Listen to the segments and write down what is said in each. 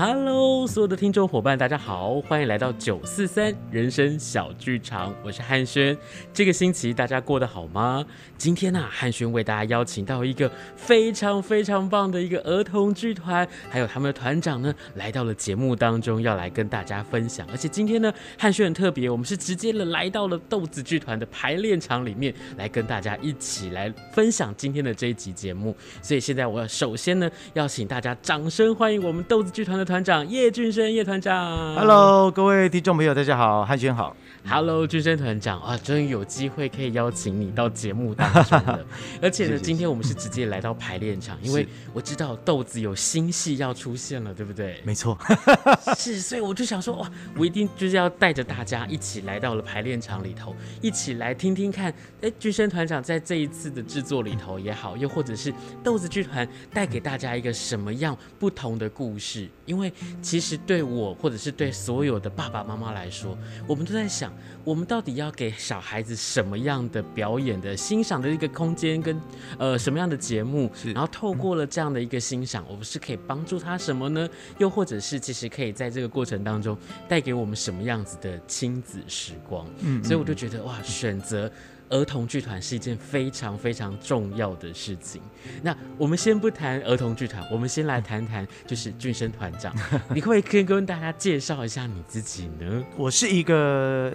Hello，所有的听众伙伴，大家好，欢迎来到九四三人生小剧场，我是汉轩。这个星期大家过得好吗？今天呢、汉轩为大家邀请到一个非常非常棒的一个儿童剧团，还有他们的团长呢，来到了节目当中，要来跟大家分享。而且今天呢，汉轩很特别，我们是直接的来到了豆子剧团的排练场里面，来跟大家一起来分享今天的这一集节目。所以现在我要首先呢，要请大家掌声欢迎我们豆子剧团的团长叶俊生叶团长。Hello，各位听众朋友，大家好，汉轩好。Hello，军生团长啊，终于有机会可以邀请你到节目当中了。而且呢，今天我们是直接来到排练场，因为我知道豆子有新戏要出现了，对不对？没错，是，所以我就想说，哇，我一定就是要带着大家一起来到了排练场里头，一起来听听看，哎，军生团长在这一次的制作里头也好，又或者是豆子剧团带给大家一个什么样不同的故事？因为其实对我，或者是对所有的爸爸妈妈来说，我们都在想。我们到底要给小孩子什么样的表演的欣赏的一个空间，跟呃什么样的节目？然后透过了这样的一个欣赏，我们是可以帮助他什么呢？又或者是其实可以在这个过程当中带给我们什么样子的亲子时光？嗯，所以我就觉得哇，选择。儿童剧团是一件非常非常重要的事情。那我们先不谈儿童剧团，我们先来谈谈，就是俊生团长，你可不可以跟跟大家介绍一下你自己呢？我是一个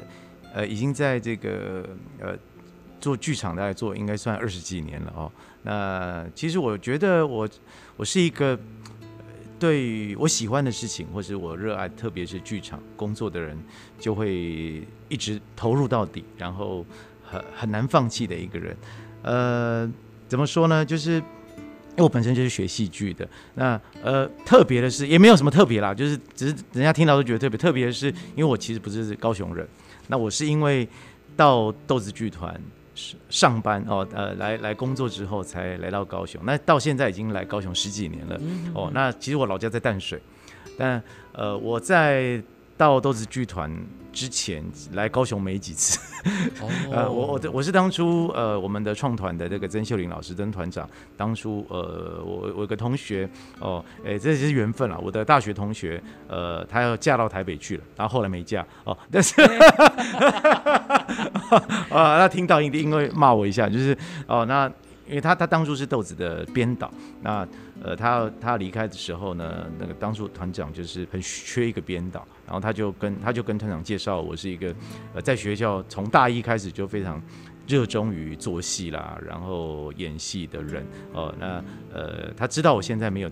呃，已经在这个呃做剧场大概做应该算二十几年了哦。那其实我觉得我我是一个对我喜欢的事情，或是我热爱，特别是剧场工作的人，就会一直投入到底，然后。很很难放弃的一个人，呃，怎么说呢？就是因为我本身就是学戏剧的，那呃，特别的是也没有什么特别啦，就是只是人家听到都觉得特别。特别的是，因为我其实不是高雄人，那我是因为到豆子剧团上班哦，呃，来来工作之后才来到高雄。那到现在已经来高雄十几年了哦。那其实我老家在淡水，但呃，我在。到豆子剧团之前来高雄没几次，呃，我我我是当初呃我们的创团的这个曾秀玲老师曾团长，当初呃我我有个同学哦，哎、欸、这是缘分了，我的大学同学呃她要嫁到台北去了，然后后来没嫁哦，但是啊 那听到一定因为骂我一下，就是哦那因为他他当初是豆子的编导，那呃他他离开的时候呢，那个当初团长就是很缺一个编导。然后他就跟他就跟团长介绍，我是一个呃在学校从大一开始就非常热衷于做戏啦，然后演戏的人哦，那呃他知道我现在没有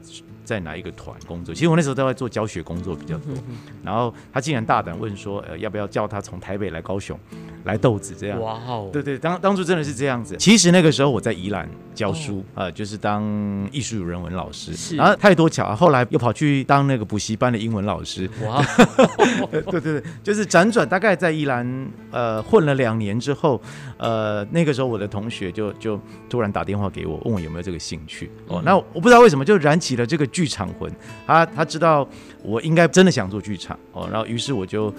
在哪一个团工作，其实我那时候都在做教学工作比较多，然后他竟然大胆问说，呃要不要叫他从台北来高雄来豆子这样？哇哦，对对，当当初真的是这样子。其实那个时候我在宜兰教书啊、呃，就是当艺术人文老师，是。然后太多巧，后来又跑去当那个补习班的英文老师。哇，对对对，就是辗转大概在宜兰呃混了两年之后，呃那个时候我的同学就就突然打电话给我，问我有没有这个兴趣。哦，那我不知道为什么就燃起了这个剧场魂。他他知道我应该真的想做剧场哦，然后于是我就。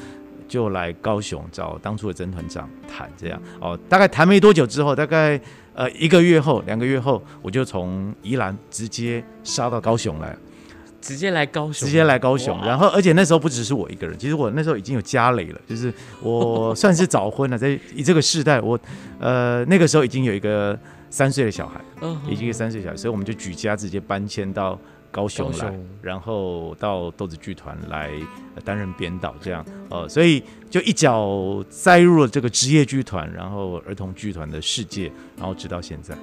就来高雄找当初的曾团长谈这样哦，大概谈没多久之后，大概呃一个月后、两个月后，我就从宜兰直接杀到高雄来，直接来高雄，直接来高雄。然后，而且那时候不只是我一个人，其实我那时候已经有家累了，就是我算是早婚了，在以这个世代，我呃那个时候已经有一个三岁的小孩，已经有三岁小孩，所以我们就举家直接搬迁到。高雄来，雄然后到豆子剧团来担任编导，这样，呃，所以就一脚栽入了这个职业剧团，然后儿童剧团的世界，然后直到现在。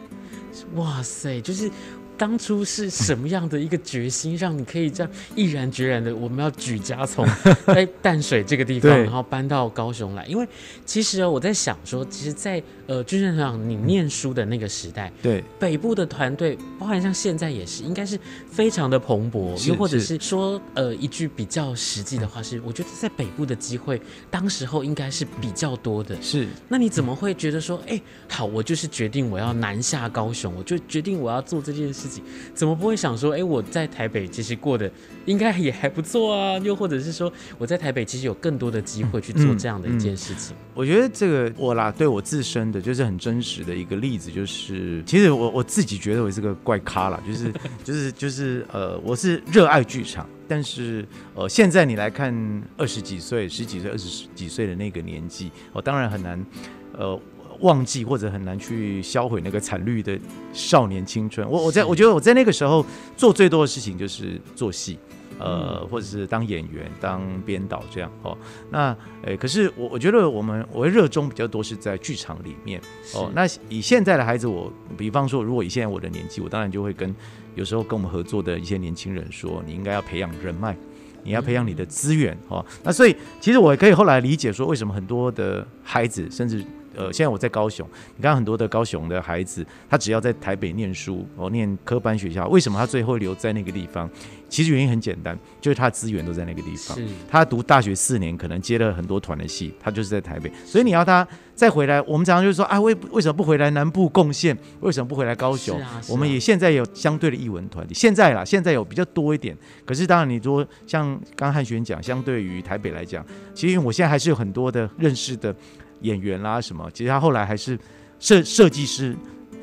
哇塞，就是。当初是什么样的一个决心，让你可以这样毅然决然的，我们要举家从 在淡水这个地方，然后搬到高雄来？因为其实我在想说，其实，在呃俊生团长你念书的那个时代，对北部的团队，包含像现在也是，应该是非常的蓬勃。又或者是说，呃，一句比较实际的话是，我觉得在北部的机会，当时候应该是比较多的。是，那你怎么会觉得说，哎，好，我就是决定我要南下高雄，我就决定我要做这件事。怎么不会想说，哎，我在台北其实过得应该也还不错啊？又或者是说，我在台北其实有更多的机会去做这样的一件事情。我觉得这个我啦，对我自身的就是很真实的一个例子，就是其实我我自己觉得我是个怪咖啦，就是就是就是呃，我是热爱剧场，但是呃，现在你来看二十几岁、十几岁、二十几岁的那个年纪，我当然很难呃。忘记或者很难去销毁那个惨绿的少年青春。我我在我觉得我在那个时候做最多的事情就是做戏，呃，或者是当演员、当编导这样哦。那诶，可是我我觉得我们我会热衷比较多是在剧场里面哦。那以现在的孩子，我比方说，如果以现在我的年纪，我当然就会跟有时候跟我们合作的一些年轻人说，你应该要培养人脉，你要培养你的资源哦。那所以其实我也可以后来理解说，为什么很多的孩子甚至。呃，现在我在高雄，你看很多的高雄的孩子，他只要在台北念书，哦，念科班学校，为什么他最后留在那个地方？其实原因很简单，就是他的资源都在那个地方。是他读大学四年，可能接了很多团的戏，他就是在台北。所以你要他再回来，我们常常就是说啊，为为什么不回来南部贡献？为什么不回来高雄？啊啊，我们也现在有相对的艺文团体，现在啦，现在有比较多一点。可是当然，你说像刚汉煊讲，相对于台北来讲，其实我现在还是有很多的认识的。演员啦什么，其实他后来还是设设计师，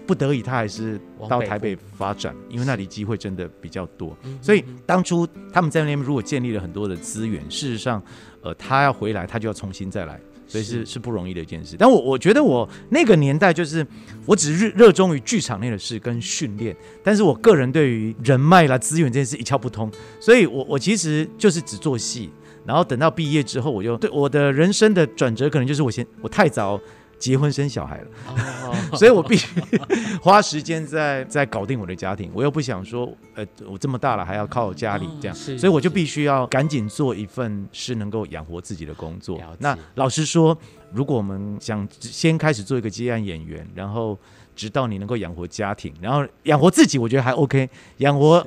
不得已他还是到台北发展，因为那里机会真的比较多。所以当初他们在那边如果建立了很多的资源，事实上，呃，他要回来他就要重新再来，所以是是不容易的一件事。但我我觉得我那个年代就是我只是热衷于剧场内的事跟训练，但是我个人对于人脉啦资源这件事一窍不通，所以我我其实就是只做戏。然后等到毕业之后，我就对我的人生的转折，可能就是我先我太早结婚生小孩了，哦、所以我必须花时间在 在搞定我的家庭。我又不想说，呃，我这么大了还要靠家里这样，哦、所以我就必须要赶紧做一份是能够养活自己的工作。那老实说，如果我们想先开始做一个接案演员，然后直到你能够养活家庭，然后养活自己，我觉得还 OK，养活。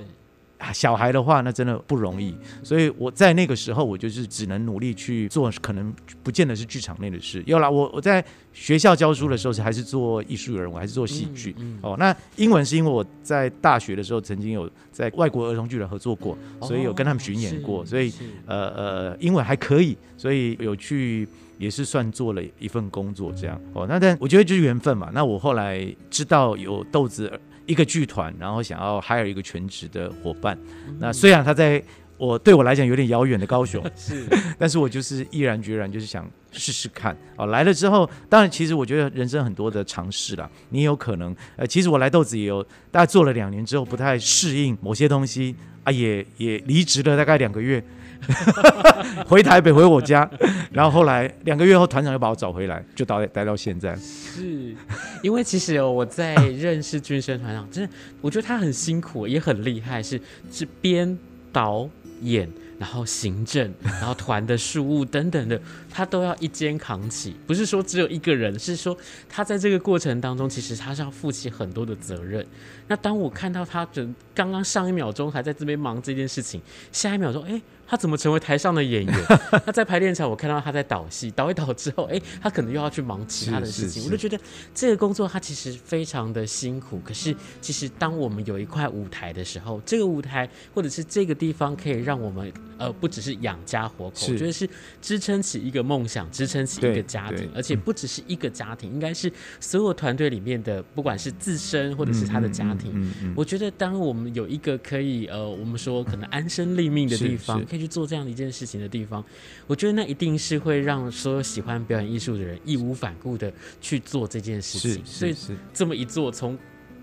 小孩的话，那真的不容易，所以我在那个时候，我就是只能努力去做，可能不见得是剧场内的事。有啦，我我在学校教书的时候是还是做艺术人，我还是做戏剧。哦，那英文是因为我在大学的时候曾经有在外国儿童剧团合作过，所以有跟他们巡演过，所以呃呃，英文还可以，所以有去也是算做了一份工作这样。哦，那但我觉得就是缘分嘛。那我后来知道有豆子。一个剧团，然后想要 hire 一个全职的伙伴。那虽然他在我对我来讲有点遥远的高雄，是，但是我就是毅然决然就是想试试看。哦，来了之后，当然其实我觉得人生很多的尝试啦。你有可能，呃，其实我来豆子也有大概做了两年之后不太适应某些东西啊，也也离职了大概两个月。回台北回我家，然后后来两个月后团长又把我找回来，就待待到现在。是因为其实我在认识军生团长，真的我觉得他很辛苦也很厉害，是是编导演。然后行政，然后团的事务等等的，他都要一肩扛起。不是说只有一个人，是说他在这个过程当中，其实他是要负起很多的责任。那当我看到他，就刚刚上一秒钟还在这边忙这件事情，下一秒钟，哎，他怎么成为台上的演员？他在排练场，我看到他在导戏，导一导之后，哎，他可能又要去忙其他的事情。我就觉得这个工作他其实非常的辛苦。可是其实当我们有一块舞台的时候，这个舞台或者是这个地方可以让我们。呃，不只是养家活口，我觉得是支撑起一个梦想，支撑起一个家庭，而且不只是一个家庭，嗯、应该是所有团队里面的，不管是自身或者是他的家庭。嗯嗯嗯嗯、我觉得，当我们有一个可以呃，我们说可能安身立命的地方，可以去做这样的一件事情的地方，我觉得那一定是会让所有喜欢表演艺术的人义无反顾的去做这件事情。所以这么一做，从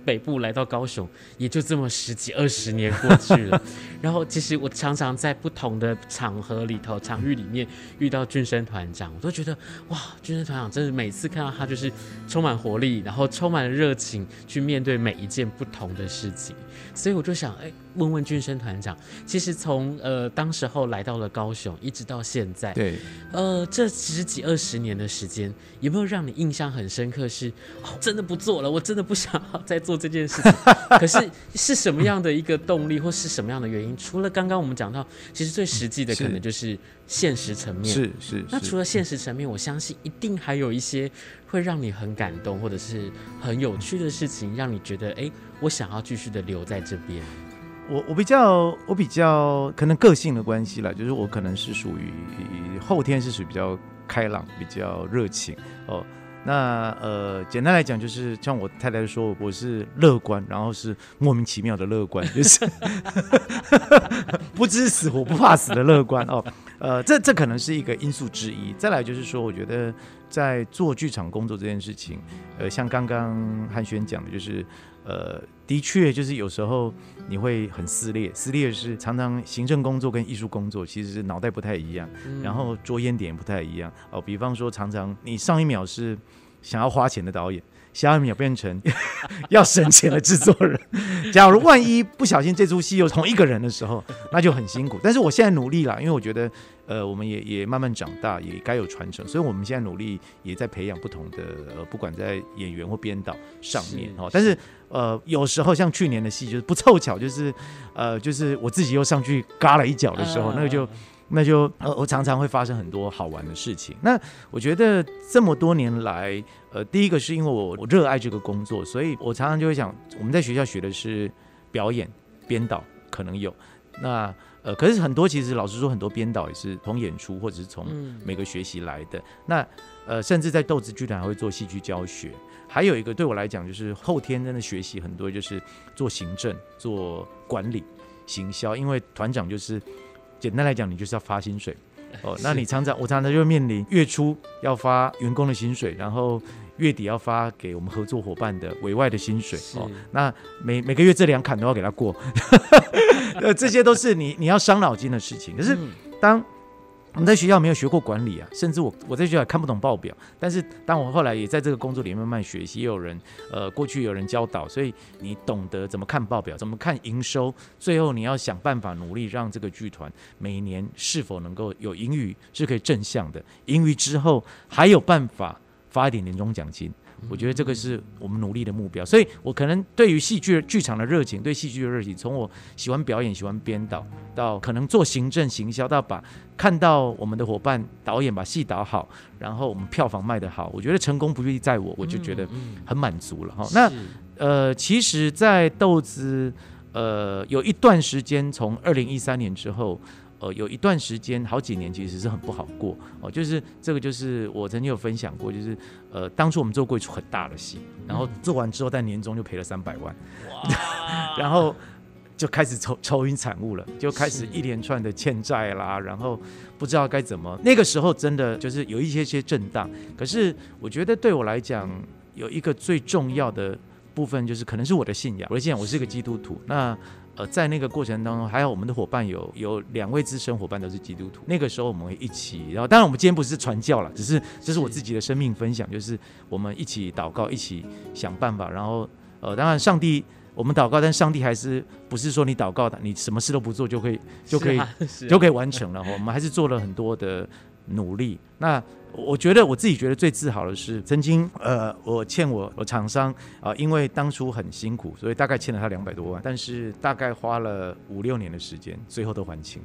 北部来到高雄，也就这么十几二十年过去了。然后，其实我常常在不同的场合里头、场域里面遇到俊生团长，我都觉得哇，俊生团长真的每次看到他就是充满活力，然后充满了热情去面对每一件不同的事情。所以我就想，哎。问问俊生团长，其实从呃当时候来到了高雄，一直到现在，对，呃这十几二十年的时间，有没有让你印象很深刻是？是、哦、真的不做了，我真的不想要再做这件事情。可是是什么样的一个动力，或是什么样的原因？除了刚刚我们讲到，其实最实际的可能就是现实层面。是是。那除了现实层面，我相信一定还有一些会让你很感动，或者是很有趣的事情，让你觉得哎，我想要继续的留在这边。我我比较我比较可能个性的关系啦，就是我可能是属于后天是属于比较开朗、比较热情哦。那呃，简单来讲，就是像我太太说，我是乐观，然后是莫名其妙的乐观，就是 不知死活不怕死的乐观哦。呃，这这可能是一个因素之一。再来就是说，我觉得在做剧场工作这件事情，呃，像刚刚汉轩讲的，就是呃，的确就是有时候你会很撕裂，撕裂是常常行政工作跟艺术工作其实是脑袋不太一样，然后着眼点不太一样哦。比方说，常常你上一秒是。想要花钱的导演，下一秒变成 要省钱的制作人。假如万一不小心这出戏又同一个人的时候，那就很辛苦。但是我现在努力了，因为我觉得，呃，我们也也慢慢长大，也该有传承，所以我们现在努力也在培养不同的，呃，不管在演员或编导上面哦。但是，呃，有时候像去年的戏，就是不凑巧，就是，呃，就是我自己又上去嘎了一脚的时候，那个就。那就呃，我常常会发生很多好玩的事情。那我觉得这么多年来，呃，第一个是因为我我热爱这个工作，所以我常常就会想，我们在学校学的是表演、编导，可能有。那呃，可是很多其实老实说，很多编导也是从演出或者是从每个学习来的。嗯、那呃，甚至在豆子剧团还会做戏剧教学。还有一个对我来讲，就是后天真的学习很多，就是做行政、做管理、行销，因为团长就是。简单来讲，你就是要发薪水 哦。那你常常，我常常就面临月初要发员工的薪水，然后月底要发给我们合作伙伴的委外的薪水哦。那每每个月这两坎都要给他过，呃，这些都是你你要伤脑筋的事情。可是当我们在学校没有学过管理啊，甚至我我在学校也看不懂报表。但是当我后来也在这个工作里面慢慢学习，也有人呃过去有人教导，所以你懂得怎么看报表，怎么看营收，最后你要想办法努力让这个剧团每年是否能够有盈余是可以正向的，盈余之后还有办法发一点年终奖金。我觉得这个是我们努力的目标，所以我可能对于戏剧剧场的热情，对戏剧的热情，从我喜欢表演、喜欢编导，到可能做行政、行销，到把看到我们的伙伴导演把戏导好，然后我们票房卖得好，我觉得成功不必在我，我就觉得很满足了哈。那呃，其实，在豆子呃有一段时间，从二零一三年之后。呃，有一段时间，好几年其实是很不好过哦。就是这个，就是我曾经有分享过，就是呃，当初我们做过一出很大的戏，然后做完之后，在年终就赔了三百万，哇然后就开始愁愁云惨雾了，就开始一连串的欠债啦，然后不知道该怎么。那个时候真的就是有一些些震荡，可是我觉得对我来讲，有一个最重要的部分就是可能是我的信仰。我的信仰，我是一个基督徒。那呃，在那个过程当中，还有我们的伙伴有有两位资深伙伴都是基督徒。那个时候我们会一起，然后当然我们今天不是传教了，只是这是我自己的生命分享，就是我们一起祷告，一起想办法。然后呃，当然上帝我们祷告，但上帝还是不是说你祷告的，你什么事都不做就可以就可以就可以完成了。我们还是做了很多的努力。那我觉得我自己觉得最自豪的是，曾经呃，我欠我我厂商啊、呃，因为当初很辛苦，所以大概欠了他两百多万，但是大概花了五六年的时间，最后都还清。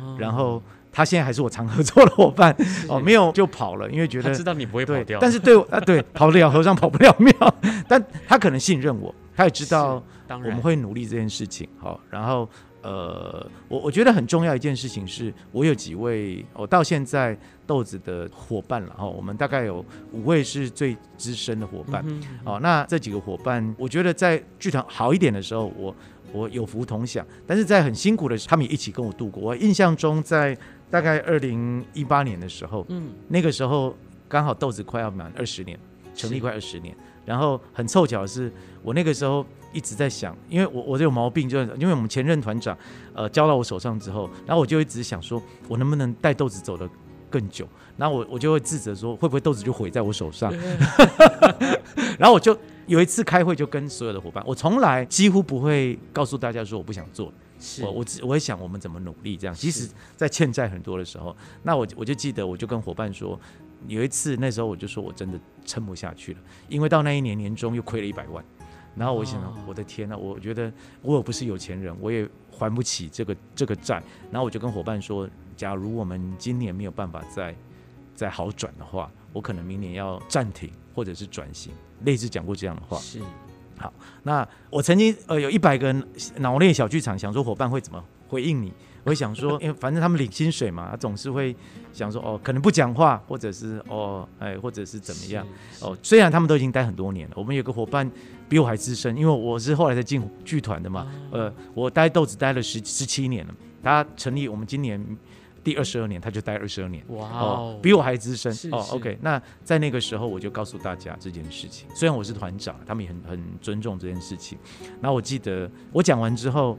哦、然后他现在还是我常合作的伙伴哦、呃，没有就跑了，因为觉得知道你不会跑掉，但是对啊、呃、对，跑得了和尚跑不了庙，但他可能信任我，他也知道我们会努力这件事情。好，然后。呃，我我觉得很重要一件事情是，我有几位我到现在豆子的伙伴了哈，我们大概有五位是最资深的伙伴。哦，那这几个伙伴，我觉得在剧场好一点的时候，我我有福同享；但是在很辛苦的时候，他们也一起跟我度过。我印象中，在大概二零一八年的时候，嗯，那个时候刚好豆子快要满二十年，成立快二十年。然后很凑巧的是，我那个时候一直在想，因为我我有毛病，就是因为我们前任团长，呃，交到我手上之后，然后我就一直想说，我能不能带豆子走的更久？然后我我就会自责说，会不会豆子就毁在我手上？然后我就有一次开会，就跟所有的伙伴，我从来几乎不会告诉大家说我不想做，是我我只我会想我们怎么努力这样。即使在欠债很多的时候，那我我就记得我就跟伙伴说，有一次那时候我就说我真的撑不下去了，因为到那一年年终又亏了一百万。然后我想，我的天呐，我觉得我也不是有钱人，我也还不起这个这个债。然后我就跟伙伴说，假如我们今年没有办法再再好转的话，我可能明年要暂停或者是转型，类似讲过这样的话。是，好，那我曾经呃有一百个脑内小剧场，想说伙伴会怎么回应你。我会想说，因为反正他们领薪水嘛，他总是会想说，哦，可能不讲话，或者是哦，哎，或者是怎么样哦。虽然他们都已经待很多年了，我们有个伙伴比我还资深，因为我是后来才进剧团的嘛。呃，我待豆子待了十十七年了，他成立我们今年第二十二年，他就待二十二年，哇哦，比我还资深哦。OK，那在那个时候我就告诉大家这件事情，虽然我是团长，他们也很很尊重这件事情。然后我记得我讲完之后。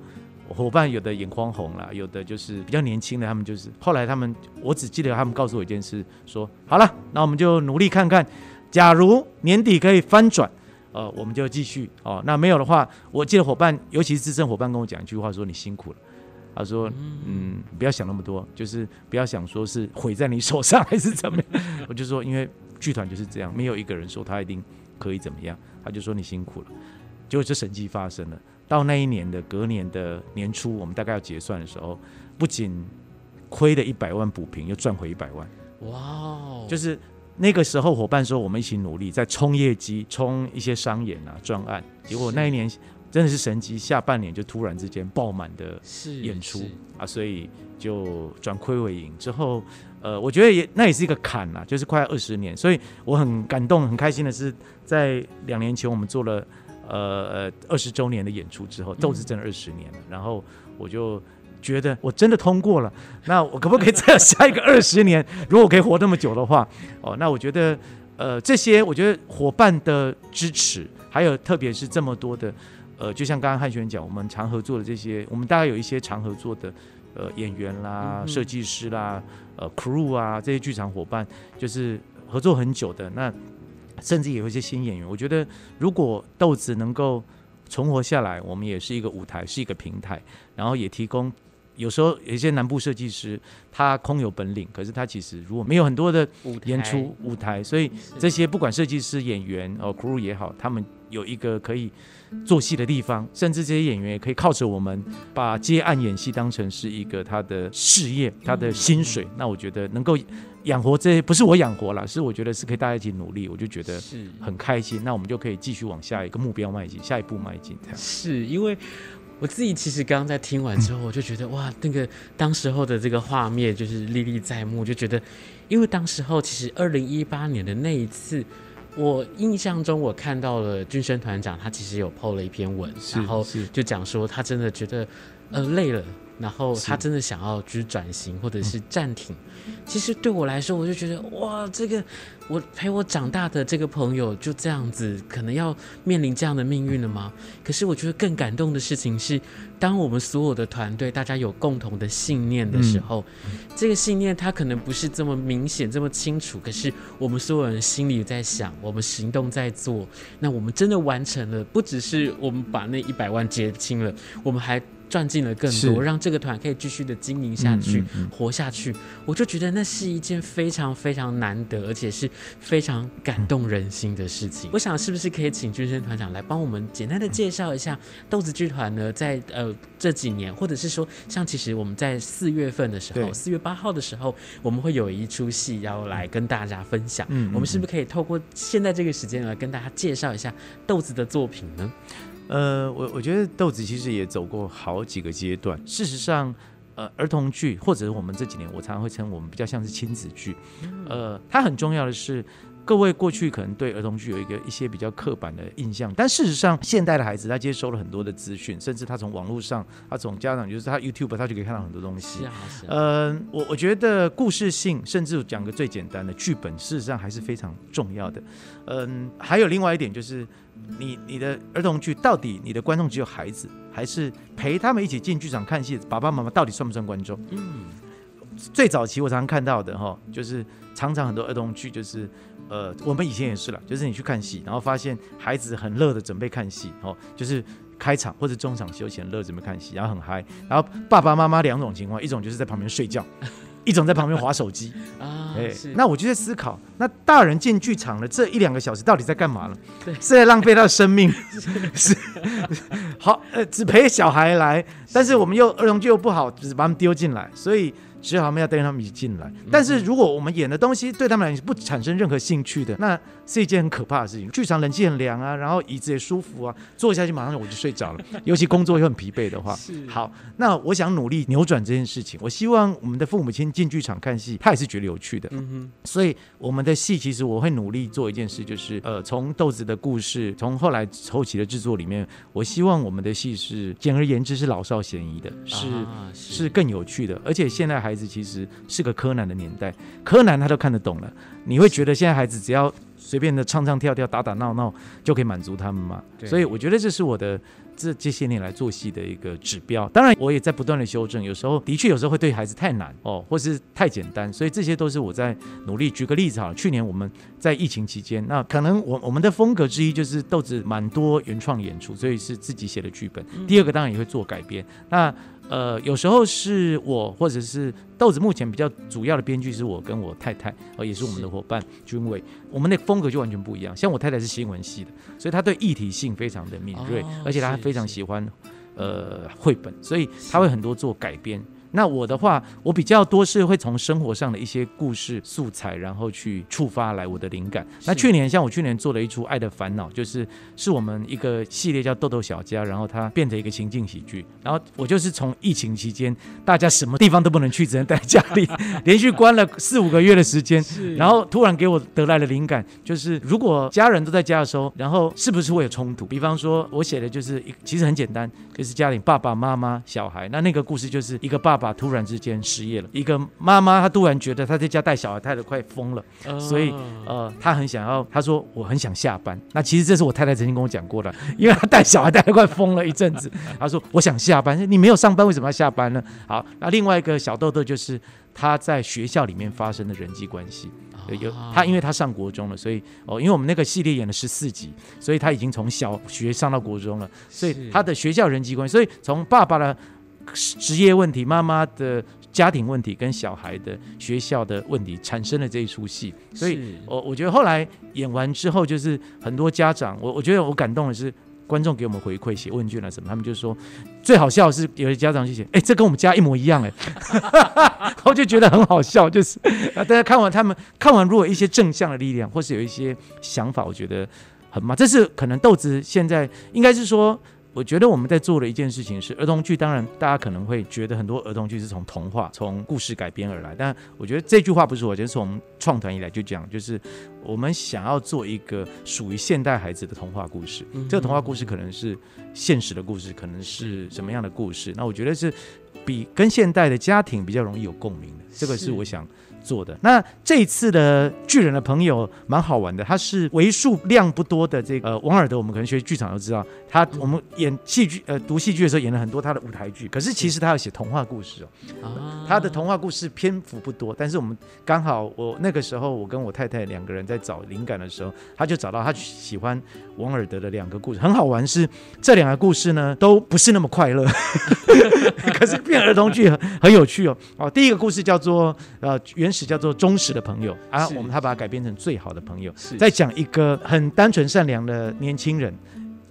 伙伴有的眼眶红了，有的就是比较年轻的，他们就是后来他们，我只记得他们告诉我一件事，说好了，那我们就努力看看，假如年底可以翻转，呃，我们就继续哦。那没有的话，我记得伙伴，尤其是资深伙伴跟我讲一句话，说你辛苦了。他说，嗯，不要想那么多，就是不要想说是毁在你手上还是怎么样。我就说，因为剧团就是这样，没有一个人说他一定可以怎么样。他就说你辛苦了，结果这神迹发生了。到那一年的隔年的年初，我们大概要结算的时候，不仅亏了一百万补平，又赚回一百万。哇哦！就是那个时候，伙伴说我们一起努力，在冲业绩、冲一些商演啊、专案。结果那一年真的是神机，下半年就突然之间爆满的演出啊，所以就转亏为盈。之后，呃，我觉得也那也是一个坎呐，就是快二十年。所以我很感动、很开心的是，在两年前我们做了。呃呃，二十周年的演出之后，豆子真的二十年了。嗯、然后我就觉得我真的通过了。那我可不可以再有下一个二十年？如果我可以活那么久的话，哦，那我觉得呃这些，我觉得伙伴的支持，还有特别是这么多的呃，就像刚刚汉轩讲，我们常合作的这些，我们大概有一些常合作的呃演员啦、设计师啦、呃 crew 啊这些剧场伙伴，就是合作很久的那。甚至也有一些新演员，我觉得如果豆子能够存活下来，我们也是一个舞台，是一个平台，然后也提供。有时候有一些南部设计师，他空有本领，可是他其实如果没有很多的演出舞台，所以这些不管设计师、演员哦 crew 也好，他们有一个可以做戏的地方，甚至这些演员也可以靠着我们把接案演戏当成是一个他的事业、他的薪水。那我觉得能够养活这些，不是我养活了，是我觉得是可以大家一起努力，我就觉得很开心。那我们就可以继续往下一个目标迈进，下一步迈进。这样是因为。我自己其实刚刚在听完之后，我就觉得哇，那个当时候的这个画面就是历历在目，就觉得，因为当时候其实二零一八年的那一次，我印象中我看到了军生团长，他其实有 PO 了一篇文，然后就讲说他真的觉得呃累了。然后他真的想要就是转型或者是暂停，其实对我来说，我就觉得哇，这个我陪我长大的这个朋友就这样子，可能要面临这样的命运了吗？可是我觉得更感动的事情是，当我们所有的团队大家有共同的信念的时候，这个信念它可能不是这么明显、这么清楚，可是我们所有人心里在想，我们行动在做，那我们真的完成了，不只是我们把那一百万结清了，我们还。赚进了更多，让这个团可以继续的经营下去、活下去。我就觉得那是一件非常非常难得，而且是非常感动人心的事情。嗯、我想，是不是可以请军生团长来帮我们简单的介绍一下豆子剧团呢？在呃这几年，或者是说，像其实我们在四月份的时候，四月八号的时候，我们会有一出戏要来跟大家分享。嗯，我们是不是可以透过现在这个时间来跟大家介绍一下豆子的作品呢？呃，我我觉得豆子其实也走过好几个阶段。事实上，呃，儿童剧或者是我们这几年，我常常会称我们比较像是亲子剧。呃，它很重要的是，各位过去可能对儿童剧有一个一些比较刻板的印象，但事实上，现代的孩子他接收了很多的资讯，甚至他从网络上，他从家长就是他 YouTube，他就可以看到很多东西。是啊，是啊。呃，我我觉得故事性，甚至讲个最简单的剧本，事实上还是非常重要的。嗯，还有另外一点就是。你你的儿童剧到底你的观众只有孩子，还是陪他们一起进剧场看戏？爸爸妈妈到底算不算观众？嗯，最早期我常常看到的哈，就是常常很多儿童剧就是，呃，我们以前也是了，就是你去看戏，然后发现孩子很乐的准备看戏，哦，就是开场或者中场休闲乐准备看戏，然后很嗨。然后爸爸妈妈两种情况，一种就是在旁边睡觉，一种在旁边划手机 啊。哎，那我就在思考，那大人进剧场了这一两个小时到底在干嘛呢？对，是在浪费他的生命，是好呃，只陪小孩来，但是我们又儿童剧又不好，只把他们丢进来，所以。只好我们要带他们一起进来，但是如果我们演的东西对他们来讲不产生任何兴趣的，那是一件很可怕的事情。剧场冷气很凉啊，然后椅子也舒服啊，坐下去马上我就睡着了。尤其工作又很疲惫的话，好，那我想努力扭转这件事情。我希望我们的父母亲进剧场看戏，他也是觉得有趣的。嗯哼，所以我们的戏其实我会努力做一件事，就是呃，从豆子的故事，从后来后期的制作里面，我希望我们的戏是简而言之是老少咸宜的，是是更有趣的，而且现在还。孩子其实是个柯南的年代，柯南他都看得懂了。你会觉得现在孩子只要随便的唱唱跳跳、打打闹闹就可以满足他们吗？对所以我觉得这是我的这这些年来做戏的一个指标。当然，我也在不断的修正，有时候的确有时候会对孩子太难哦，或是太简单。所以这些都是我在努力。举个例子哈，去年我们在疫情期间，那可能我我们的风格之一就是豆子蛮多原创演出，所以是自己写的剧本。第二个当然也会做改编。那呃，有时候是我，或者是豆子。目前比较主要的编剧是我跟我太太，呃，也是我们的伙伴君伟。我们的风格就完全不一样。像我太太是新闻系的，所以她对议题性非常的敏锐，而且她非常喜欢呃绘本，所以她会很多做改编。那我的话，我比较多是会从生活上的一些故事素材，然后去触发来我的灵感。那去年，像我去年做了一出《爱的烦恼》，就是是我们一个系列叫《豆豆小家》，然后它变成一个情境喜剧。然后我就是从疫情期间，大家什么地方都不能去，只能待在家里，连续关了四五个月的时间，然后突然给我得来的灵感，就是如果家人都在家的时候，然后是不是会有冲突？比方说，我写的就是一，其实很简单，就是家里爸爸妈妈、小孩。那那个故事就是一个爸。爸突然之间失业了，一个妈妈她突然觉得她在家带小孩太的快疯了，所以呃，她很想要，她说我很想下班。那其实这是我太太曾经跟我讲过的，因为她带小孩带的快疯了一阵子，她说我想下班。你没有上班为什么要下班呢？好，那另外一个小豆豆就是他在学校里面发生的人际关系，有他因为他上国中了，所以哦，因为我们那个系列演了十四集，所以他已经从小学上到国中了，所以他的学校人际关系，所以从爸爸的。职业问题、妈妈的家庭问题跟小孩的学校的问题产生了这一出戏，所以我我觉得后来演完之后，就是很多家长，我我觉得我感动的是观众给我们回馈写问卷啊什么，他们就说最好笑的是有些家长就写，哎，这跟我们家一模一样哎，我就觉得很好笑，就是啊，大家看完他们看完，如果一些正向的力量或是有一些想法，我觉得很棒，这是可能豆子现在应该是说。我觉得我们在做的一件事情是儿童剧，当然大家可能会觉得很多儿童剧是从童话、从故事改编而来，但我觉得这句话不是我，就是从创团以来就讲，就是我们想要做一个属于现代孩子的童话故事。这个童话故事可能是现实的故事，可能是什么样的故事？那我觉得是比跟现代的家庭比较容易有共鸣的。这个是我想。做的。那这一次的巨人的朋友蛮好玩的，他是为数量不多的这个呃王尔德，我们可能学剧场都知道，他我们演戏剧呃读戏剧的时候演了很多他的舞台剧，可是其实他要写童话故事哦，他的童话故事篇幅不多，但是我们刚好我那个时候我跟我太太两个人在找灵感的时候，他就找到他喜欢王尔德的两个故事，很好玩是这两个故事呢都不是那么快乐，可是变儿童剧很很有趣哦。哦，第一个故事叫做呃原。原始叫做忠实的朋友啊，我们他把它改编成最好的朋友，在讲一个很单纯善良的年轻人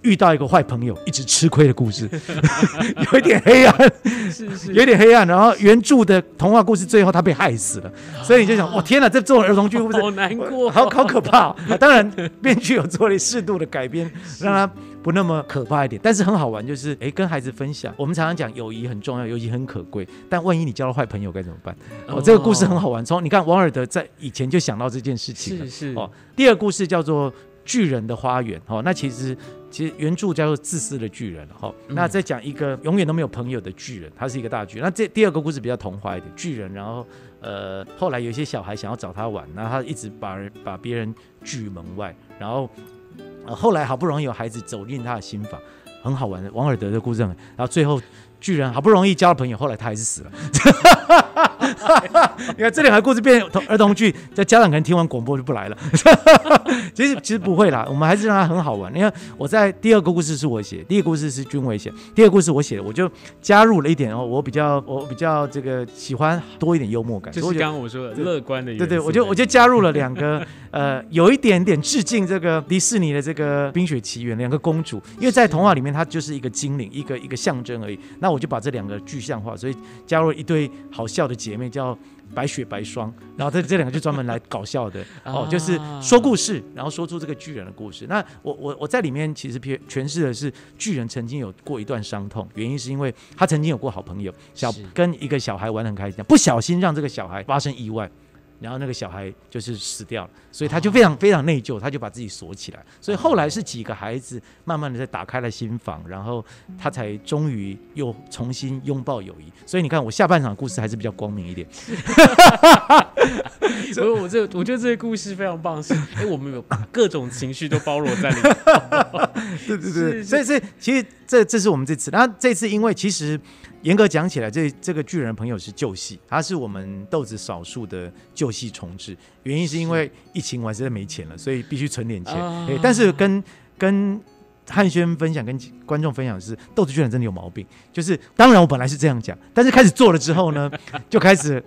遇到一个坏朋友，一直吃亏的故事，有一点黑暗，是是，有一点黑暗。然后原著的童话故事最后他被害死了，所以你就想，哇，天哪，这做儿童剧不是好难过，好好可怕啊！当然，编剧有做了适度的改编，让他。不那么可怕一点，但是很好玩，就是哎，跟孩子分享。我们常常讲友谊很重要，友谊很可贵，但万一你交了坏朋友该怎么办？哦，这个故事很好玩。从你看，王尔德在以前就想到这件事情了。是是。哦，第二个故事叫做《巨人的花园》。哦，那其实其实原著叫做《自私的巨人》。哦，那再讲一个永远都没有朋友的巨人，他是一个大巨人。那这第二个故事比较童话一点，巨人，然后呃，后来有一些小孩想要找他玩，然后他一直把人把别人拒门外，然后。后来好不容易有孩子走进他的心房，很好玩的王尔德的故事。然后最后巨人好不容易交了朋友，后来他还是死了。你看这两个故事变成儿童剧，在家长可能听完广播就不来了。其实其实不会啦，我们还是让它很好玩。你看我在第二个故事是我写，第一个故事是君伟写，第二个故事我写的，我就加入了一点哦，我比较我比较这个喜欢多一点幽默感，就是刚刚我说的乐观的。对对，我就我就加入了两个 呃，有一点点致敬这个迪士尼的这个《冰雪奇缘》两个公主，因为在童话里面它就是一个精灵，一个一个象征而已。那我就把这两个具象化，所以加入一对好笑的姐妹叫白雪白霜，然后这这两个就专门来搞笑的 哦，就是说故事，然后说出这个巨人的故事。那我我我在里面其实诠诠释的是巨人曾经有过一段伤痛，原因是因为他曾经有过好朋友小跟一个小孩玩得很开心，不小心让这个小孩发生意外。然后那个小孩就是死掉了，所以他就非常非常内疚，他就把自己锁起来。所以后来是几个孩子慢慢的在打开了心房，然后他才终于又重新拥抱友谊。所以你看，我下半场故事还是比较光明一点。所以我这我觉得这个故事非常棒，是哎，我们有各种情绪都包罗在里面。对对对，所以所以其实这这是我们这次，那这次因为其实。严格讲起来，这这个巨人朋友是旧戏，他是我们豆子少数的旧戏重置。原因是因为疫情，我实在没钱了，所以必须存点钱。是但是跟跟汉轩分享，跟观众分享的是，豆子居然真的有毛病。就是当然我本来是这样讲，但是开始做了之后呢，就开始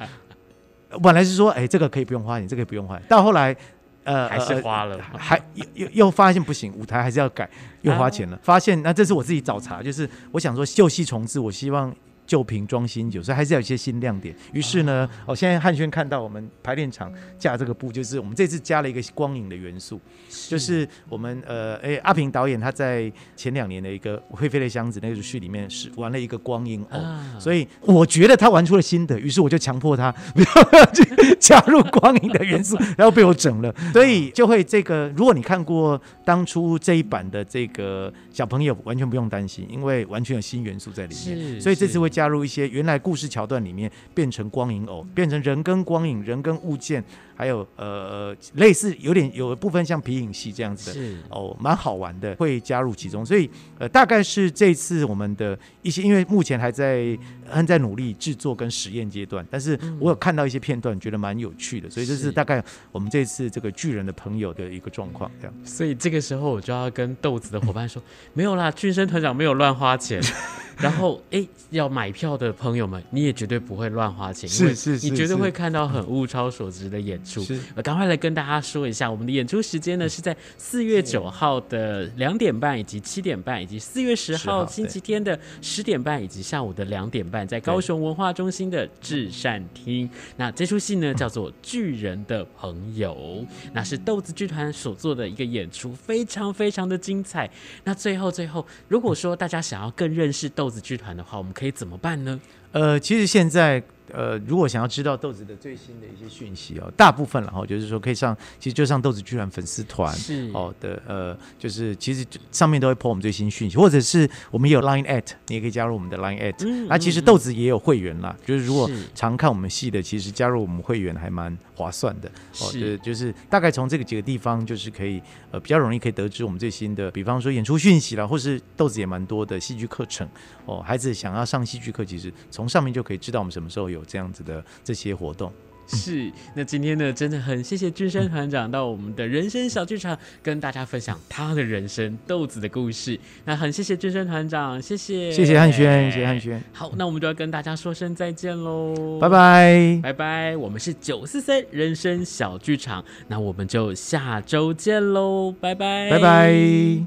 本来是说，哎，这个可以不用花钱，这个可以不用花钱。到后来，呃，还是花了，还又又发现不行，舞台还是要改。又花钱了，发现那这是我自己找茬，就是我想说旧戏重置，我希望旧瓶装新酒，所以还是要有一些新亮点。于是呢，哦，现在汉轩看到我们排练场架这个布，就是我们这次加了一个光影的元素，就是我们呃，哎，阿平导演他在前两年的一个《会飞的箱子》那个剧里面是玩了一个光影偶，所以我觉得他玩出了新的，于是我就强迫他 不要去加入光影的元素，然后被我整了，所以就会这个，如果你看过当初这一版的这个。个小朋友完全不用担心，因为完全有新元素在里面，所以这次会加入一些原来故事桥段里面变成光影偶，变成人跟光影、人跟物件，还有呃类似有点有一部分像皮影戏这样子的是哦，蛮好玩的，会加入其中。所以呃大概是这次我们的一些，因为目前还在还在努力制作跟实验阶段，但是我有看到一些片段，觉得蛮有趣的，所以这是大概我们这次这个巨人的朋友的一个状况这样。所以这个时候我就要跟豆子的伙伴说，没有啦，俊生团长没有乱花钱。然后，哎，要买票的朋友们，你也绝对不会乱花钱，因为你绝对会看到很物超所值的演出。是，赶快来跟大家说一下，我们的演出时间呢是在四月九号的两点半，以及七点半，以及四月十号星期天的十点半，以及下午的两点半，在高雄文化中心的至善厅。那这出戏呢叫做《巨人的朋友》，那是豆子剧团所做的一个演出，非常非常的精彩。那最后最后，如果说大家想要更认识豆豆子剧团的话，我们可以怎么办呢？呃，其实现在。呃，如果想要知道豆子的最新的一些讯息哦，大部分然后就是说可以上，其实就上豆子居然粉丝团是哦的呃，就是其实上面都会 po 我们最新讯息，或者是我们也有 Line at，你也可以加入我们的 Line at。嗯，啊，其实豆子也有会员啦，就是如果常看我们戏的，其实加入我们会员还蛮划算的哦。是，就是大概从这个几个地方，就是可以呃比较容易可以得知我们最新的，比方说演出讯息啦，或是豆子也蛮多的戏剧课程哦。孩子想要上戏剧课，其实从上面就可以知道我们什么时候有。这样子的这些活动是，那今天呢，真的很谢谢俊生团长到我们的人生小剧场跟大家分享他的人生豆子的故事。那很谢谢俊生团长，谢谢，谢谢汉轩，谢谢汉轩。好，那我们就要跟大家说声再见喽，拜拜，拜拜。我们是九四三人生小剧场，那我们就下周见喽，拜拜，拜拜。